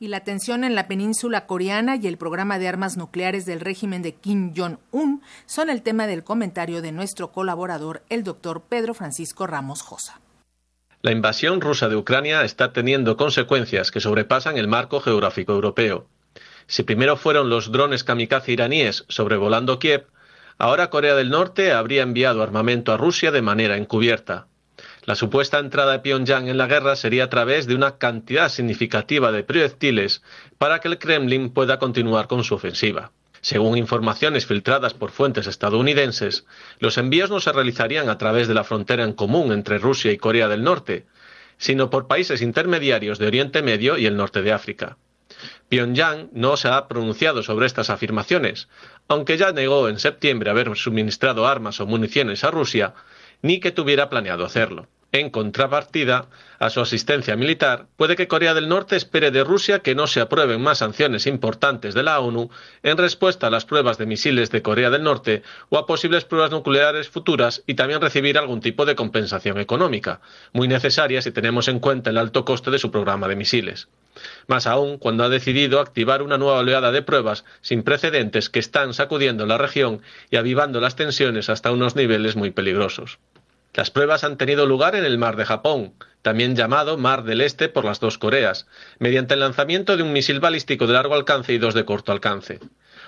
y la tensión en la península coreana y el programa de armas nucleares del régimen de Kim Jong-un son el tema del comentario de nuestro colaborador, el doctor Pedro Francisco Ramos Josa. La invasión rusa de Ucrania está teniendo consecuencias que sobrepasan el marco geográfico europeo. Si primero fueron los drones kamikaze iraníes sobrevolando Kiev, ahora Corea del Norte habría enviado armamento a Rusia de manera encubierta. La supuesta entrada de Pyongyang en la guerra sería a través de una cantidad significativa de proyectiles para que el Kremlin pueda continuar con su ofensiva. Según informaciones filtradas por fuentes estadounidenses, los envíos no se realizarían a través de la frontera en común entre Rusia y Corea del Norte, sino por países intermediarios de Oriente Medio y el norte de África. Pyongyang no se ha pronunciado sobre estas afirmaciones, aunque ya negó en septiembre haber suministrado armas o municiones a Rusia ni que tuviera planeado hacerlo. En contrapartida a su asistencia militar, puede que Corea del Norte espere de Rusia que no se aprueben más sanciones importantes de la ONU en respuesta a las pruebas de misiles de Corea del Norte o a posibles pruebas nucleares futuras y también recibir algún tipo de compensación económica, muy necesaria si tenemos en cuenta el alto coste de su programa de misiles. Más aún cuando ha decidido activar una nueva oleada de pruebas sin precedentes que están sacudiendo la región y avivando las tensiones hasta unos niveles muy peligrosos. Las pruebas han tenido lugar en el Mar de Japón, también llamado Mar del Este por las dos Coreas, mediante el lanzamiento de un misil balístico de largo alcance y dos de corto alcance.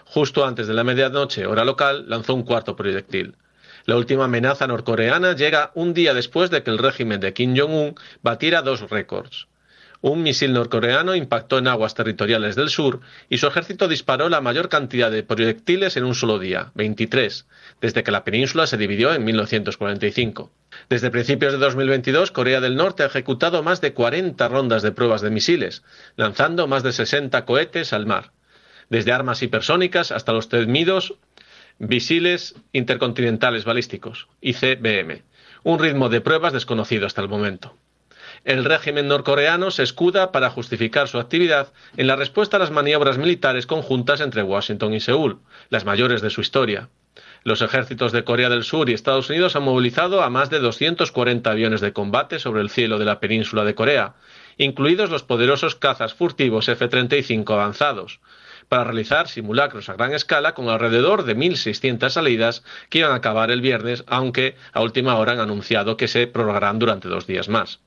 Justo antes de la medianoche, hora local, lanzó un cuarto proyectil. La última amenaza norcoreana llega un día después de que el régimen de Kim Jong-un batiera dos récords. Un misil norcoreano impactó en aguas territoriales del sur y su ejército disparó la mayor cantidad de proyectiles en un solo día, 23, desde que la península se dividió en 1945. Desde principios de 2022, Corea del Norte ha ejecutado más de 40 rondas de pruebas de misiles, lanzando más de 60 cohetes al mar, desde armas hipersónicas hasta los temidos misiles intercontinentales balísticos, ICBM, un ritmo de pruebas desconocido hasta el momento. El régimen norcoreano se escuda para justificar su actividad en la respuesta a las maniobras militares conjuntas entre Washington y Seúl, las mayores de su historia. Los ejércitos de Corea del Sur y Estados Unidos han movilizado a más de 240 aviones de combate sobre el cielo de la península de Corea, incluidos los poderosos cazas furtivos F-35 avanzados, para realizar simulacros a gran escala con alrededor de 1.600 salidas que iban a acabar el viernes, aunque a última hora han anunciado que se prorrogarán durante dos días más.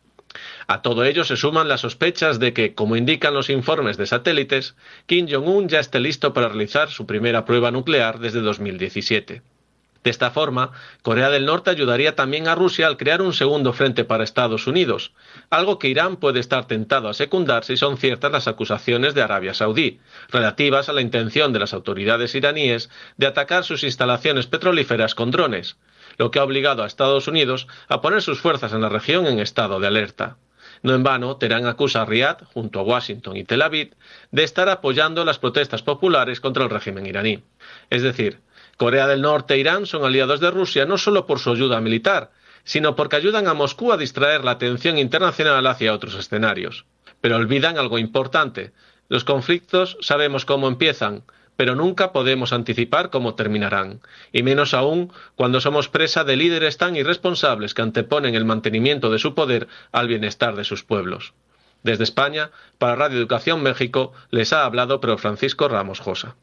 A todo ello se suman las sospechas de que, como indican los informes de satélites, Kim Jong-un ya esté listo para realizar su primera prueba nuclear desde 2017. De esta forma, Corea del Norte ayudaría también a Rusia al crear un segundo frente para Estados Unidos, algo que Irán puede estar tentado a secundar si son ciertas las acusaciones de Arabia Saudí, relativas a la intención de las autoridades iraníes de atacar sus instalaciones petrolíferas con drones, lo que ha obligado a Estados Unidos a poner sus fuerzas en la región en estado de alerta. No en vano, Teherán acusa a Riad, junto a Washington y Tel Aviv, de estar apoyando las protestas populares contra el régimen iraní. Es decir, Corea del Norte e Irán son aliados de Rusia no solo por su ayuda militar, sino porque ayudan a Moscú a distraer la atención internacional hacia otros escenarios. Pero olvidan algo importante. Los conflictos sabemos cómo empiezan, pero nunca podemos anticipar cómo terminarán, y menos aún cuando somos presa de líderes tan irresponsables que anteponen el mantenimiento de su poder al bienestar de sus pueblos. Desde España, para Radio Educación México, les ha hablado Pedro Francisco Ramos Josa.